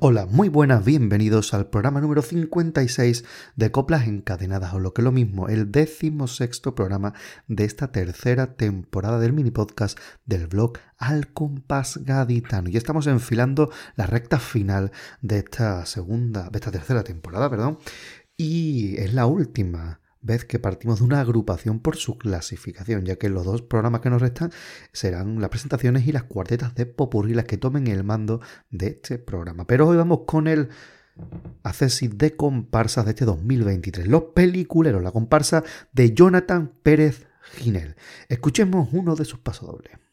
Hola, muy buenas, bienvenidos al programa número 56 de Coplas Encadenadas, o lo que es lo mismo, el decimosexto programa de esta tercera temporada del mini podcast del blog Al Compás Gaditano. Y estamos enfilando la recta final de esta segunda, de esta tercera temporada, perdón, y es la última vez que partimos de una agrupación por su clasificación, ya que los dos programas que nos restan serán las presentaciones y las cuartetas de popurrí las que tomen el mando de este programa. Pero hoy vamos con el accesis de comparsas de este 2023, los peliculeros, la comparsa de Jonathan Pérez Ginel. Escuchemos uno de sus pasodobles.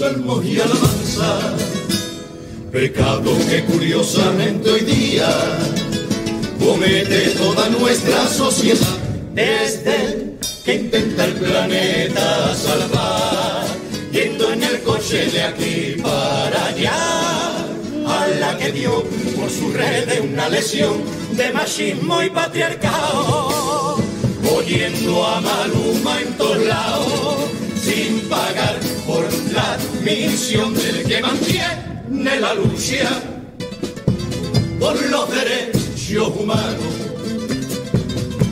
Salmos y alabanza. Pecado que curiosamente hoy día comete toda nuestra sociedad, desde el que intenta el planeta salvar, yendo en el coche de aquí para allá la que dio por su red una lesión de machismo y patriarcado. Oyendo a Maluma en todos lados, sin pagar por la admisión del que mantiene la lucha por los derechos humanos.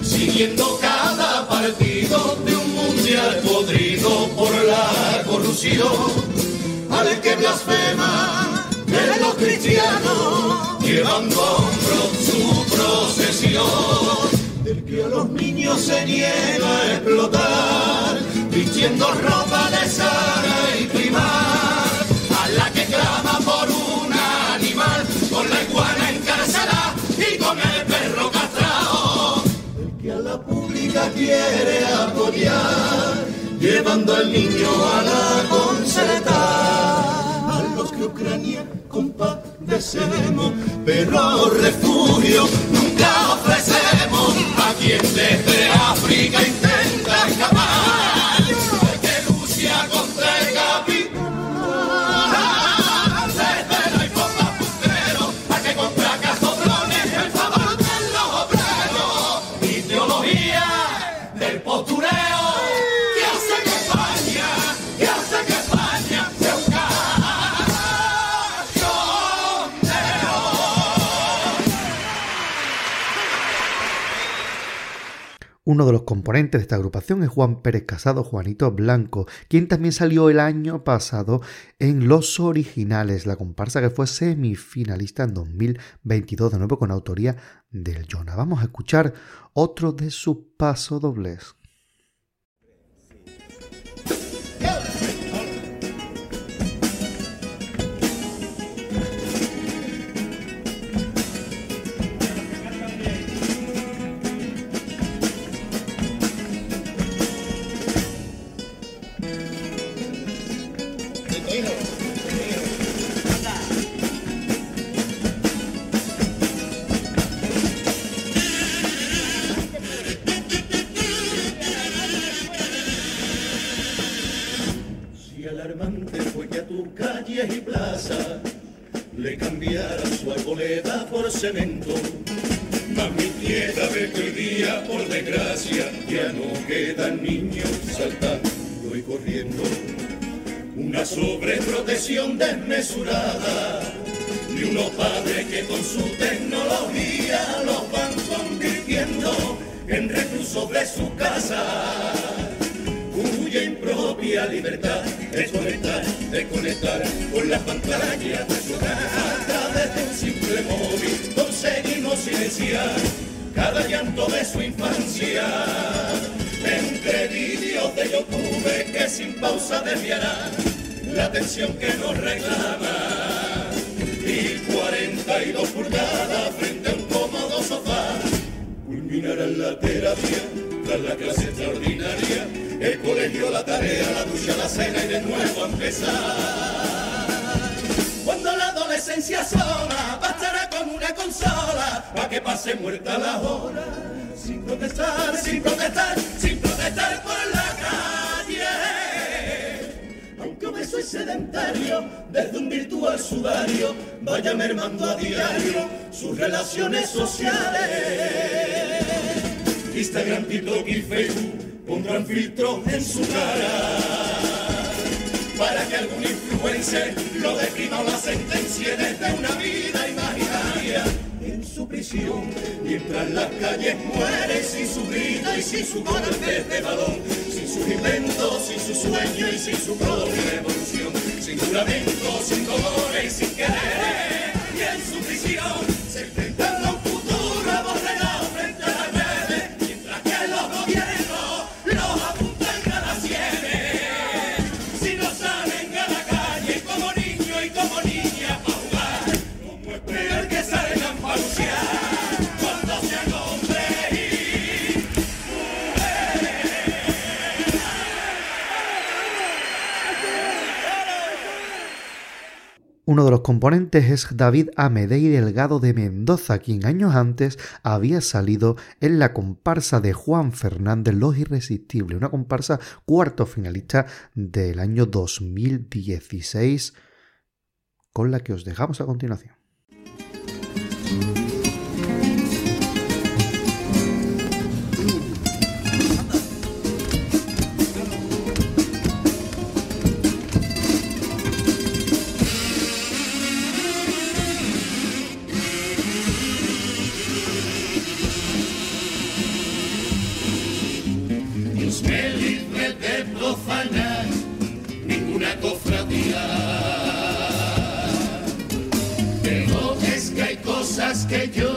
Siguiendo cada partido de un mundial podrido por la corrupción, al que blasfema de los cristianos, llevando a hombro su procesión, del que a los niños se niega a explotar, vistiendo ropa llevando al niño a la concertada que Ucrania compadecemos, pero refugio nunca ofrecemos. A quien Uno de los componentes de esta agrupación es Juan Pérez Casado, Juanito Blanco, quien también salió el año pasado en Los Originales, la comparsa que fue semifinalista en 2022, de nuevo con autoría del Jonah. Vamos a escuchar otro de sus pasodobles. Le cambiara su arboleda por cemento. Mas mi tierra ve que hoy día, por desgracia, ya no quedan niños saltando y corriendo. Una sobreprotección desmesurada de unos padres que con su tecnología los van convirtiendo en reclusos de su casa cuya impropia libertad es conectar, conectar con las pantallas de su hogar. Desde un simple móvil conseguimos silenciar cada llanto de su infancia. Entre vídeos tarde yo tuve que sin pausa desviar la atención que nos reclama. Y 42 pulgadas frente a un cómodo sofá culminarán la terapia tras la clase extraordinaria, el colegio, la tarea, la ducha, la cena y de nuevo empezar. Cuando la adolescencia sola bastará con una consola para que pase muerta la hora sin protestar, sin protestar, sin protestar por la calle. Aunque obeso y sedentario, desde un virtual sudario, vaya mermando a diario sus relaciones sociales. Instagram, TikTok y Facebook pondrán filtros en su cara para que algún influencer lo defina o la sentencia desde una vida imaginaria. En su prisión mientras las calles mueren sin su vida y sin su golpe de balón sin sus inventos, sin su sueño y sin su propia revolución sin juramento, sin dolores y sin querer en su prisión Uno de los componentes es David Amedei Delgado de Mendoza, quien años antes había salido en la comparsa de Juan Fernández Los Irresistibles, una comparsa cuarto finalista del año 2016, con la que os dejamos a continuación. Que yo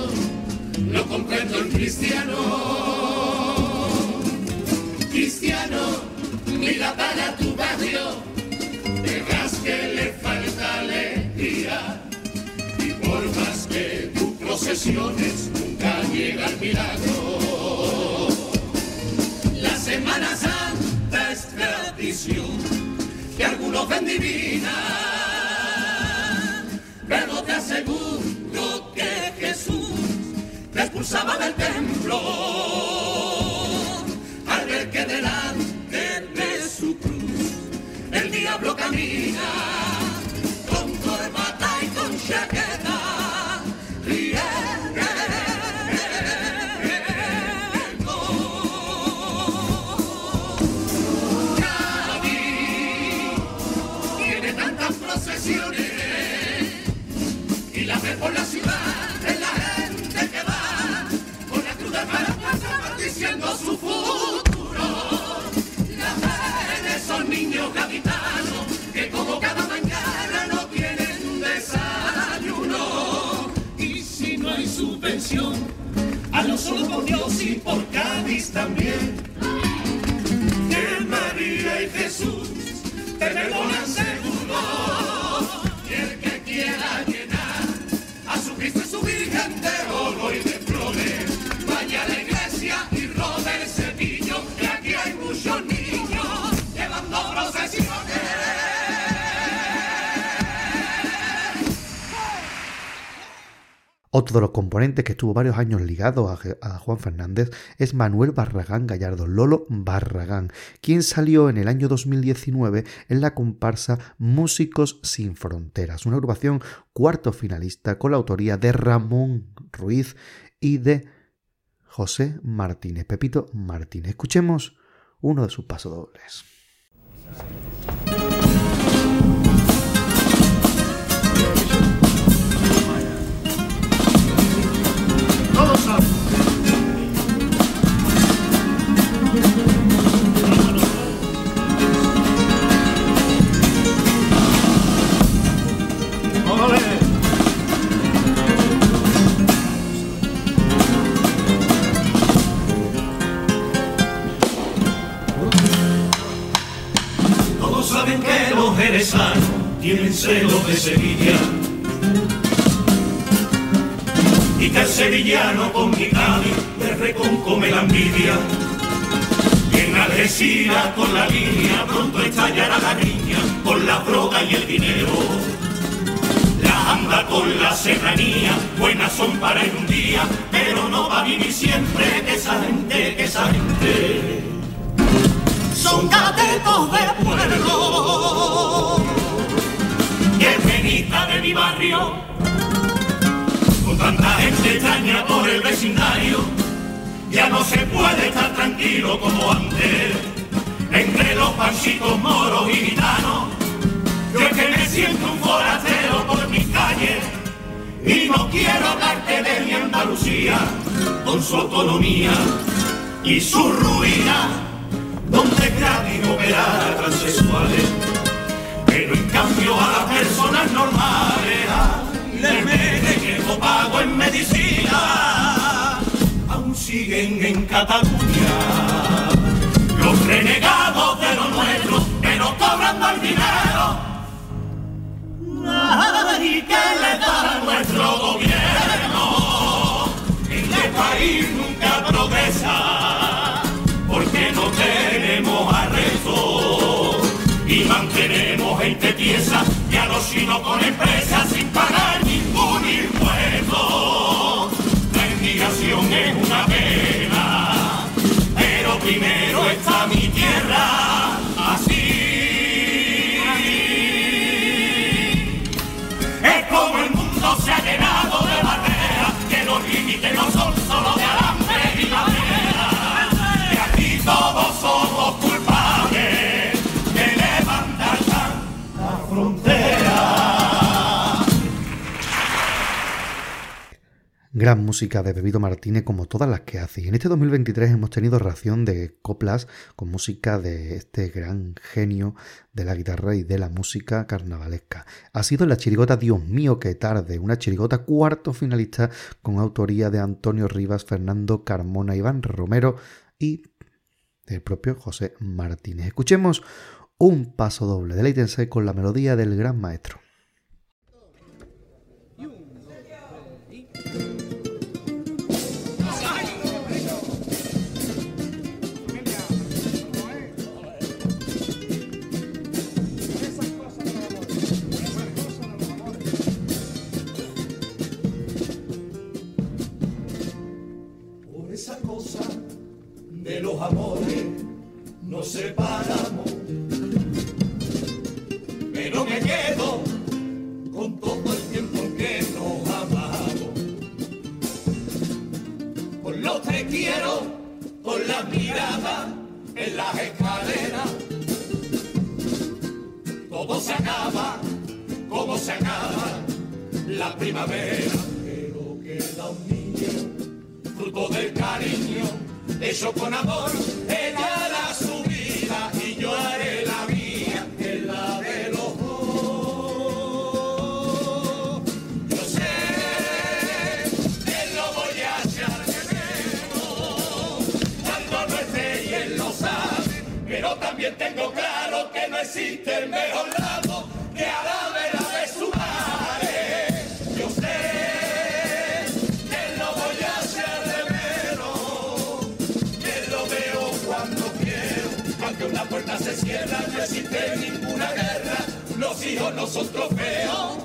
no comprendo en cristiano. Cristiano, mira para tu barrio, verás que le falta alegría. Y por más que tú procesiones, nunca llega el milagro. La Semana Santa es tradición que algunos ven divina, pero te aseguro expulsaba del templo al ver que delante de su cruz el diablo camina con corbata y con chaqueta. tiene tantas procesiones y la ve por la ciudad solo por Dios y por Cádiz también. Que María y Jesús te perdonan Otro de los componentes que estuvo varios años ligado a, Juan Fernández es Manuel Barragán Gallardo, Lolo Barragán, quien salió en el año 2019 en la comparsa Músicos Sin Fronteras, una agrupación cuarto finalista con la autoría de Ramón Ruiz y de José Martínez, Pepito Martínez. Escuchemos uno de sus pasodobles. Tienen celos de Sevilla y que el sevillano con mi Cádiz le reconcome la envidia. Y en Algeciras con la línea pronto estallará la niña con la droga y el dinero. La anda con la serranía, buenas son para en un día, pero no va a vivir siempre que esa que esa son catetos de pueblo. Que venita de mi barrio. Con tanta gente extraña por el vecindario, ya no se puede estar tranquilo como antes, entre los panchitos moros y gitanos. Yo que me siento un forastero por mis calles. Y no quiero hablarte de mi Andalucía, con su autonomía y su ruina, donde gratis operar a transexuales, cambio a las personas normales le mete que pago en medicina, aún siguen en Cataluña. Los renegados de lo nuestro, pero cobrando el dinero. Ay, que le da nuestro gobierno. Este país nunca progresa, porque no tenemos y mantenemos gente pieza, ya no sino con empresas sin pagar ningún impuesto. La inmigración es una pena, pero primero está mi tierra, Gran música de Bebido Martínez como todas las que hace. Y en este 2023 hemos tenido ración de coplas con música de este gran genio de la guitarra y de la música carnavalesca. Ha sido la chirigota Dios mío que tarde, una chirigota cuarto finalista con autoría de Antonio Rivas, Fernando Carmona, Iván Romero y del propio José Martínez. Escuchemos un paso doble. Deleítense con la melodía del gran maestro. Hijos no son trofeos,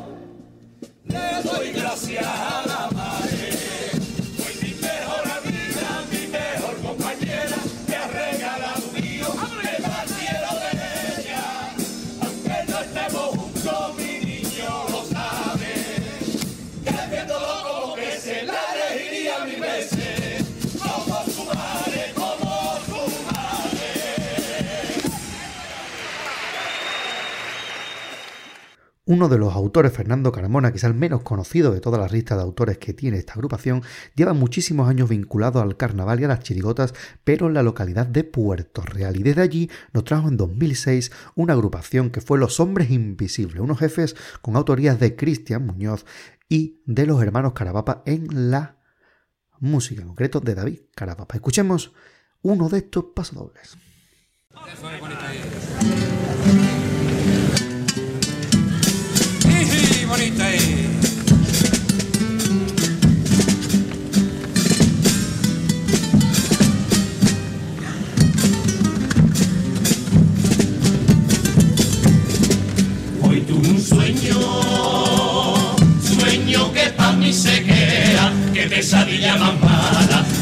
le doy gracias Uno de los autores, Fernando Carmona, quizá el menos conocido de toda la lista de autores que tiene esta agrupación, lleva muchísimos años vinculado al carnaval y a las chirigotas, pero en la localidad de Puerto Real. Y desde allí nos trajo en 2006 una agrupación que fue Los Hombres Invisibles, unos jefes con autorías de Cristian Muñoz y de los hermanos Carapapa en la música, en concreto de David Carapapa. Escuchemos uno de estos pasodobles. Pesadilla más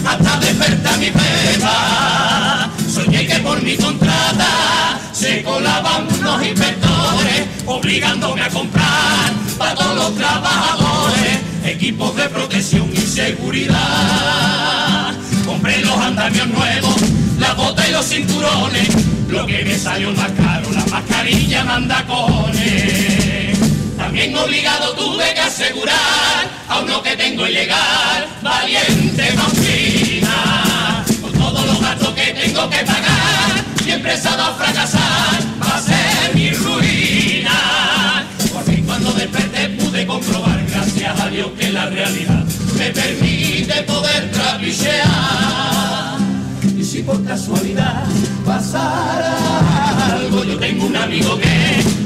hasta despertar mi pena. Soñé que por mi contrata se colaban unos inspectores, obligándome a comprar para todos los trabajadores equipos de protección y seguridad. Compré los andamios nuevos, la bota y los cinturones, lo que me salió más caro, la mascarilla mandacones. También obligado tuve que asegurar a uno que tengo ilegal, valiente fina, con todos los gastos que tengo que pagar, y empezado a fracasar, va a ser mi ruina. Por fin cuando desperté pude comprobar gracias a Dios que la realidad me permite poder trapichear. Y si por casualidad pasara algo, yo tengo un amigo que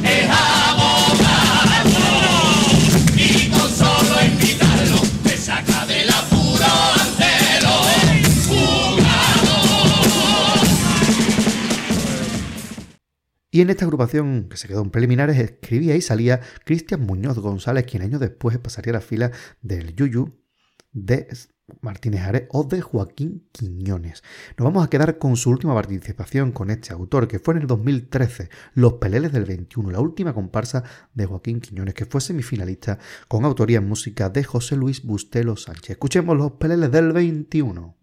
Y en esta agrupación, que se quedó en preliminares, escribía y salía Cristian Muñoz González, quien años después pasaría a la fila del Yuyu de Martínez Ares o de Joaquín Quiñones. Nos vamos a quedar con su última participación con este autor, que fue en el 2013, Los Peleles del 21, la última comparsa de Joaquín Quiñones, que fue semifinalista con autoría en música de José Luis Bustelo Sánchez. Escuchemos Los Peleles del 21.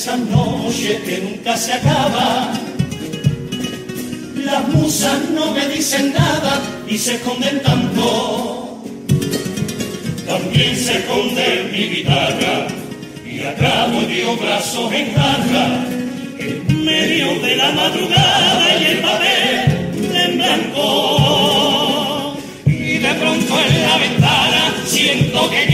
Noche esas noches que nunca se acaba, las musas no me dicen nada y se esconden tanto. También se esconde mi guitarra y acabo dio brazos en jarra en medio de la madrugada y el papel en blanco. Y de pronto en la ventana siento que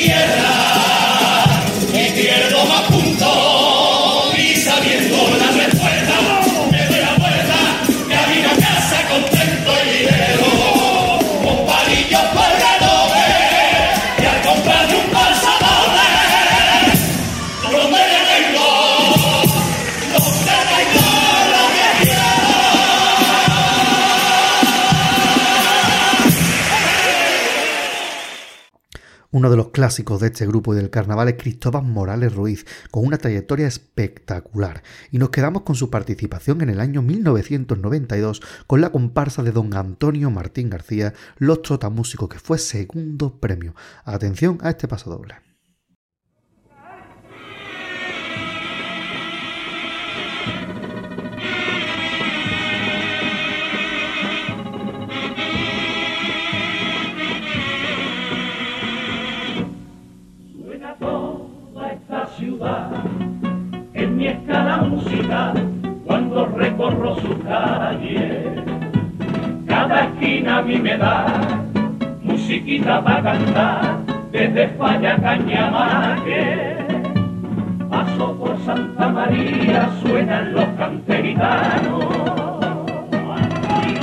tierra Uno de los clásicos de este grupo y del carnaval es Cristóbal Morales Ruiz, con una trayectoria espectacular. Y nos quedamos con su participación en el año 1992 con la comparsa de don Antonio Martín García, Los Trotamúsicos, que fue segundo premio. Atención a este pasodoble. Suena recorro su calle. Cada esquina a mí me da musiquita para cantar desde Falla Cañamaque. Paso por Santa María, suenan los canteritanos.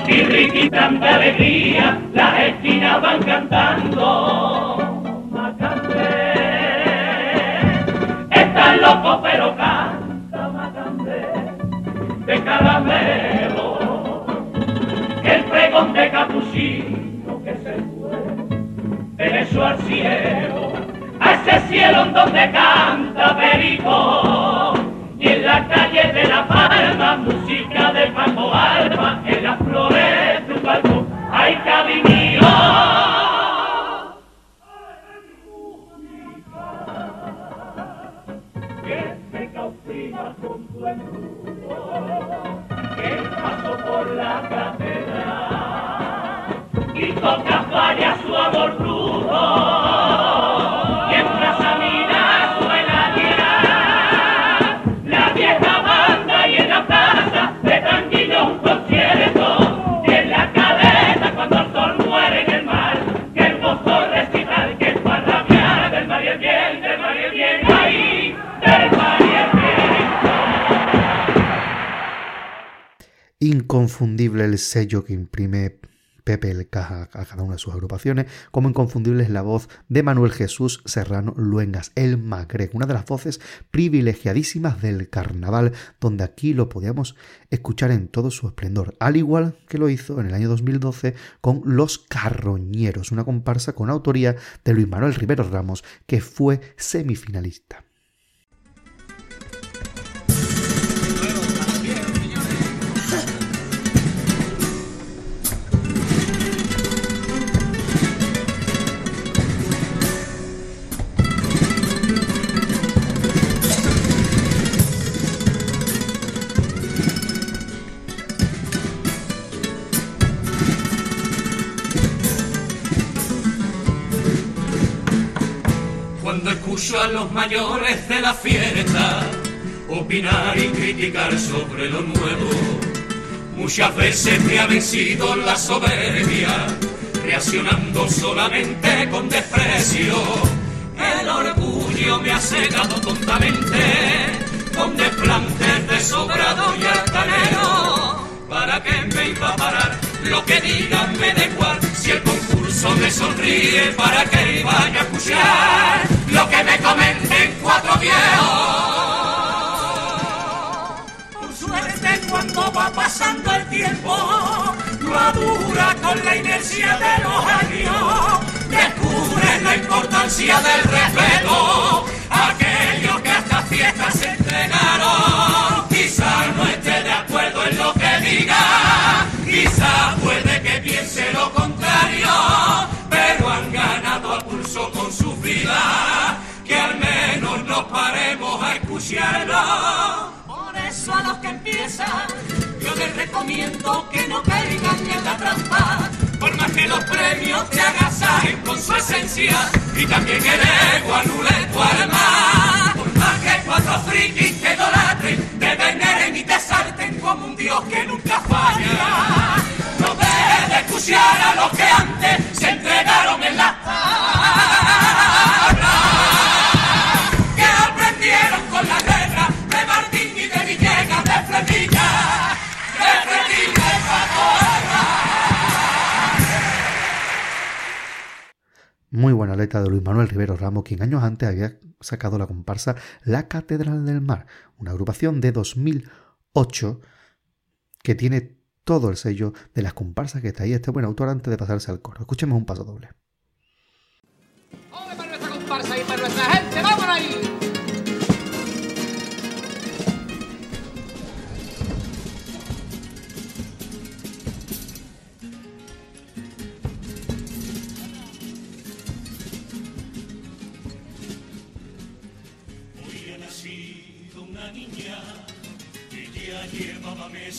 y tanta alegría, las esquinas van cantando. Macandé, están locos pero de caramelo, el pregón de capuchino que se fue, de eso al cielo, a ese cielo en donde canta Perico. Y en la calle de La Palma, música de Paco Alba, en las flores y toca falla su amor brujo. Y en Plaza Mina suena la vieja banda y en la plaza de tranquilo un concierto y en la caleta cuando el sol muere en el mar que hermoso recital que es para rabiar del mar y el bien, del mar y el bien, ahí, del mar y el bien. Inconfundible el sello que imprime Pepe el Caja a cada una de sus agrupaciones, como inconfundible es la voz de Manuel Jesús Serrano Luengas, el Magrec, una de las voces privilegiadísimas del carnaval, donde aquí lo podíamos escuchar en todo su esplendor, al igual que lo hizo en el año 2012 con Los Carroñeros, una comparsa con autoría de Luis Manuel Rivero Ramos, que fue semifinalista. A los mayores de la fiesta opinar y criticar sobre lo nuevo, muchas veces me ha vencido la soberbia, reaccionando solamente con desprecio. El orgullo me ha cegado tontamente con desplantes de sobrado y altanero. ¿Para qué me iba a parar? Lo que digan me da igual. Si el concurso me sonríe, ¿para qué vaya a escuchar que me comenten cuatro viejos? Por suerte cuando va pasando el tiempo, madura con la inercia de los años, descubre la importancia del respeto. Que al menos nos paremos a escucharlo. Por eso a los que empiezan, yo les recomiendo que no caigan en la trampa. Por más que los premios te agasajen con su esencia y también el ego anule tu alma. Por más que cuatro frikis te idolatren, te veneren y te salten como un dios que nunca falla. No dejes de escuchar a los que antes se entregaron en la letra de Luis Manuel Rivero Ramos, quien años antes había sacado la comparsa La Catedral del Mar, una agrupación de 2008 que tiene todo el sello de las comparsas que traía este buen autor antes de pasarse al coro. Escuchemos un paso doble. ¡Ole para nuestra comparsa y!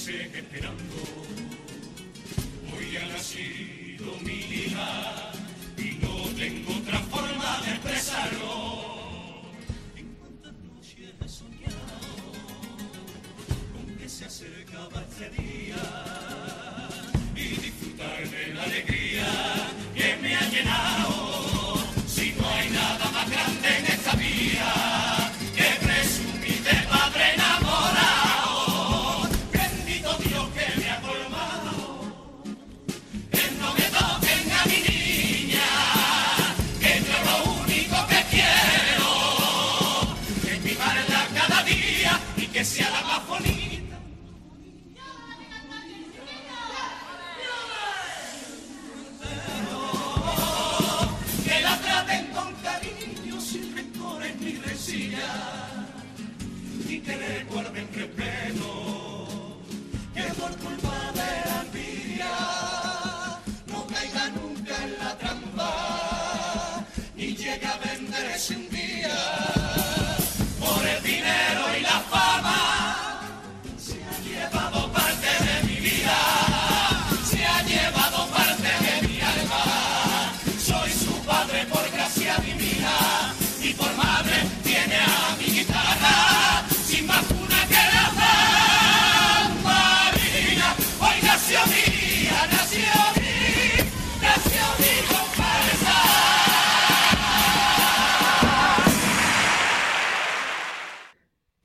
Meses esperando.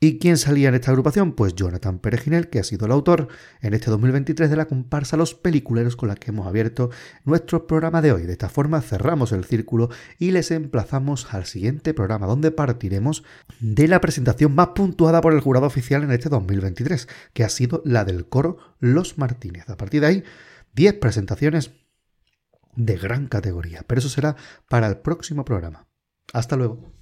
¿Y quién salía en esta agrupación? Pues Jonathan Pereginel, que ha sido el autor en este 2023 de la comparsa Los Peliculeros con la que hemos abierto nuestro programa de hoy. De esta forma cerramos el círculo y les emplazamos al siguiente programa donde partiremos de la presentación más puntuada por el jurado oficial en este 2023, que ha sido la del coro Los Martínez. A partir de ahí, 10 presentaciones de gran categoría, pero eso será para el próximo programa. Hasta luego.